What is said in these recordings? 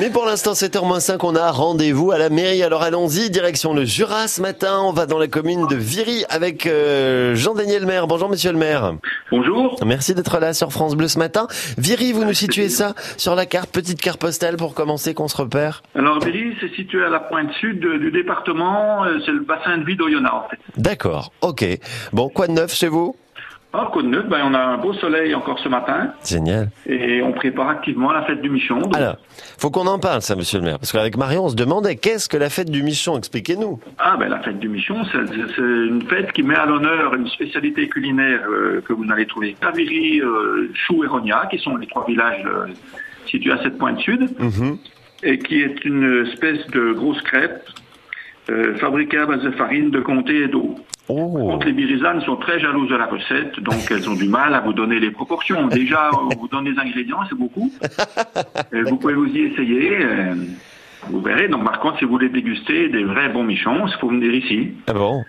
Mais pour l'instant, 7h-5, on a rendez-vous à la mairie. Alors allons-y, direction le Jura ce matin. On va dans la commune de Viry avec euh, Jean-Daniel Maire. Bonjour monsieur le maire. Bonjour. Merci d'être là sur France Bleu ce matin. Viry, vous nous situez ça sur la carte, petite carte postale pour commencer qu'on se repère Alors Viry, c'est situé à la pointe sud du département. euh, C'est le bassin de vie d'Oyonnax en fait. D'accord, ok. Bon, quoi de neuf chez vous? Alors Côte Neuve, ben, on a un beau soleil encore ce matin Génial. et on prépare activement la fête du Michon. Donc- Alors, faut qu'on en parle ça monsieur le maire. Parce qu'avec Marion, on se demandait qu'est-ce que la fête du Michon? Expliquez-nous. Ah ben la fête du Michon, c'est une fête qui met à l'honneur une spécialité culinaire euh, que vous n'allez trouver Viry, euh, Chou et Rognac, qui sont les trois villages euh, situés à cette pointe sud, Mhm. et qui est une espèce de grosse crêpe euh, fabriquée à base de farine, de comté et d'eau. Par contre, les birisanes sont très jalouses de la recette, donc elles ont du mal à vous donner les proportions. Déjà, on vous donne les ingrédients, c'est beaucoup. Euh, vous pouvez vous y essayer. euh, vous verrez. Donc, par contre, si vous voulez déguster des vrais bons michons, il faut venir ici. Ah bon?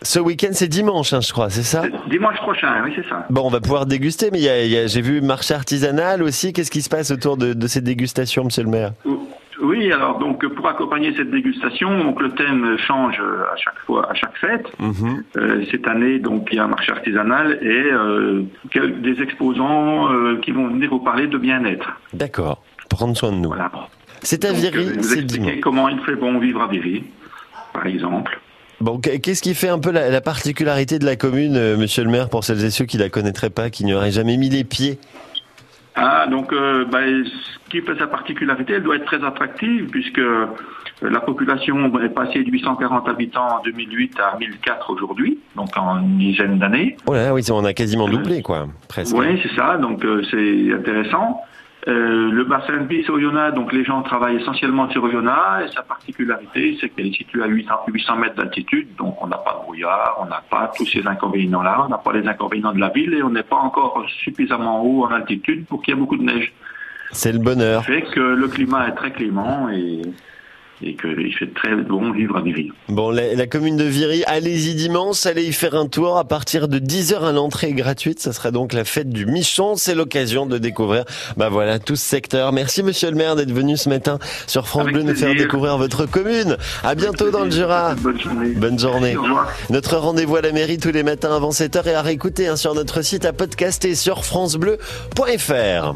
Ce week-end, c'est dimanche, hein, je crois, c'est ça? Dimanche prochain, oui, c'est ça. Bon, on va pouvoir déguster, mais j'ai vu marché artisanal aussi. Qu'est-ce qui se passe autour de, de ces dégustations, monsieur le maire? Oui, alors donc pour accompagner cette dégustation, donc le thème change à chaque fois, à chaque fête. Mhm. Euh, cette année, donc il y a un marché artisanal et euh, des exposants euh, qui vont venir vous parler de bien-être. D'accord, prendre soin de nous. Voilà. C'est à Viry, vous c'est expliquer comment il fait bon vivre à Viry, par exemple. Bon, qu- qu'est-ce qui fait un peu la, la particularité de la commune, monsieur le maire, pour celles et ceux qui la connaîtraient pas, qui n'y auraient jamais mis les pieds Ah, donc euh, bah, ce qui fait sa particularité, elle doit être très attractive puisque euh, la population est passée de 840 habitants en 2008 à 1004 aujourd'hui, donc en une dizaine d'années. Oh là, là, oui, on a quasiment doublé, quoi, presque. Oui, c'est ça, donc euh, c'est intéressant. Euh, le bassin de vie, c'est Oyonnax, donc les gens travaillent essentiellement sur Oyonnax, et sa particularité, c'est qu'elle est située à 800, 800 mètres d'altitude, donc on n'a pas de brouillard, on n'a pas tous ces inconvénients-là, on n'a pas les inconvénients de la ville, et on n'est pas encore suffisamment haut en altitude pour qu'il y ait beaucoup de neige. C'est le bonheur. Ça fait que le climat est très clément et, et qu'il fait très bon vivre à Viry. Bon, la, la commune de Viry, allez-y dimanche, allez y faire un tour à partir de 10h à l'entrée gratuite. Ça sera donc la fête du Michon. C'est l'occasion de découvrir, bah voilà, tout ce secteur. Merci monsieur le maire d'être venu ce matin sur France Bleu nous faire découvrir votre commune. À bientôt dans le Jura. Bonne journée. Bonne journée. Revoir. Notre rendez-vous à la mairie tous les matins avant 7h et à réécouter hein, sur notre site à podcaster sur francebleu.fr.